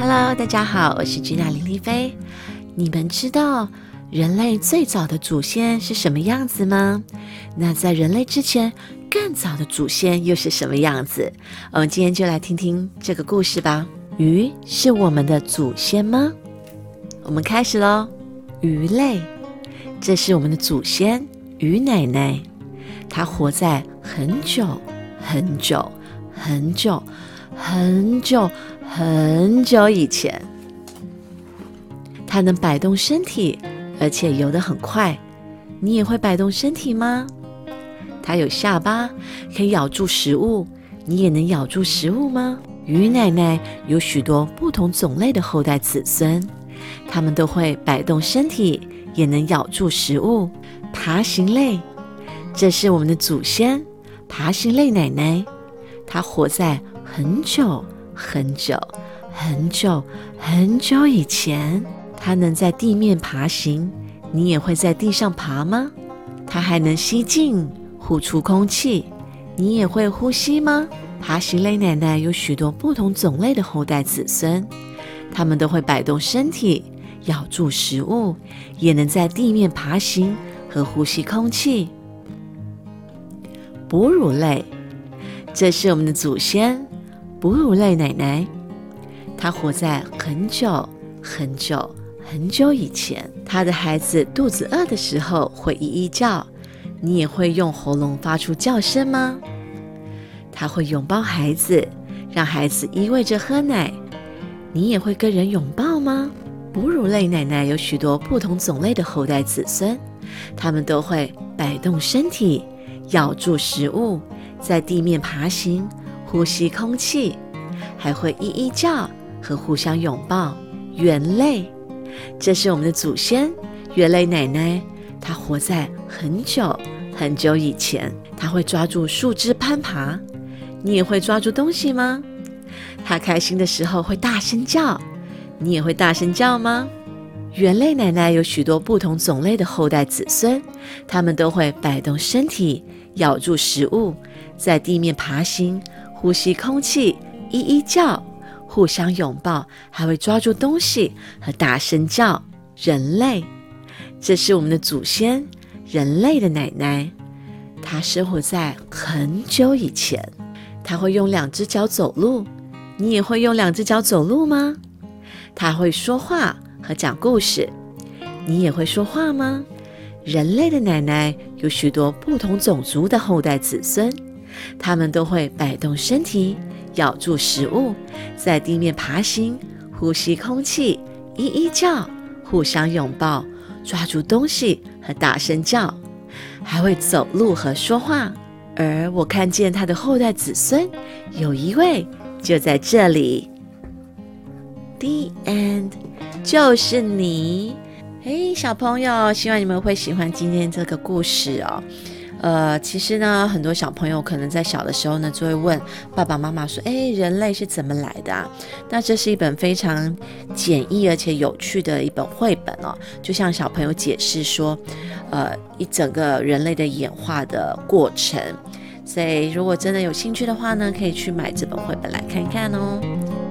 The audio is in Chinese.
Hello，大家好，我是吉娜林丽菲。你们知道人类最早的祖先是什么样子吗？那在人类之前更早的祖先又是什么样子？我们今天就来听听这个故事吧。鱼是我们的祖先吗？我们开始喽。鱼类，这是我们的祖先鱼奶奶，她活在很久很久很久很久很久以前。它能摆动身体，而且游得很快。你也会摆动身体吗？它有下巴，可以咬住食物。你也能咬住食物吗？鱼奶奶有许多不同种类的后代子孙。它们都会摆动身体，也能咬住食物。爬行类，这是我们的祖先爬行类奶奶。它活在很久很久很久很久以前。它能在地面爬行，你也会在地上爬吗？它还能吸进、呼出空气，你也会呼吸吗？爬行类奶奶有许多不同种类的后代子孙。它们都会摆动身体，咬住食物，也能在地面爬行和呼吸空气。哺乳类，这是我们的祖先——哺乳类奶奶。它活在很久很久很久以前。它的孩子肚子饿的时候会咿咿叫，你也会用喉咙发出叫声吗？它会拥抱孩子，让孩子依偎着喝奶。你也会跟人拥抱吗？哺乳类奶奶有许多不同种类的后代子孙，它们都会摆动身体，咬住食物，在地面爬行，呼吸空气，还会咿咿叫和互相拥抱。猿类，这是我们的祖先猿类奶奶，她活在很久很久以前，她会抓住树枝攀爬。你也会抓住东西吗？她开心的时候会大声叫，你也会大声叫吗？猿类奶奶有许多不同种类的后代子孙，他们都会摆动身体，咬住食物，在地面爬行，呼吸空气，咿咿叫，互相拥抱，还会抓住东西和大声叫。人类，这是我们的祖先，人类的奶奶，她生活在很久以前，她会用两只脚走路。你也会用两只脚走路吗？她会说话和讲故事。你也会说话吗？人类的奶奶有许多不同种族的后代子孙，他们都会摆动身体，咬住食物，在地面爬行，呼吸空气，咿咿叫，互相拥抱，抓住东西和大声叫，还会走路和说话。而我看见他的后代子孙有一位。就在这里，The end，就是你。嘿，小朋友，希望你们会喜欢今天这个故事哦。呃，其实呢，很多小朋友可能在小的时候呢，就会问爸爸妈妈说：“哎，人类是怎么来的？”啊？”那这是一本非常简易而且有趣的一本绘本哦，就像小朋友解释说，呃，一整个人类的演化的过程。所以，如果真的有兴趣的话呢，可以去买这本绘本来看看哦。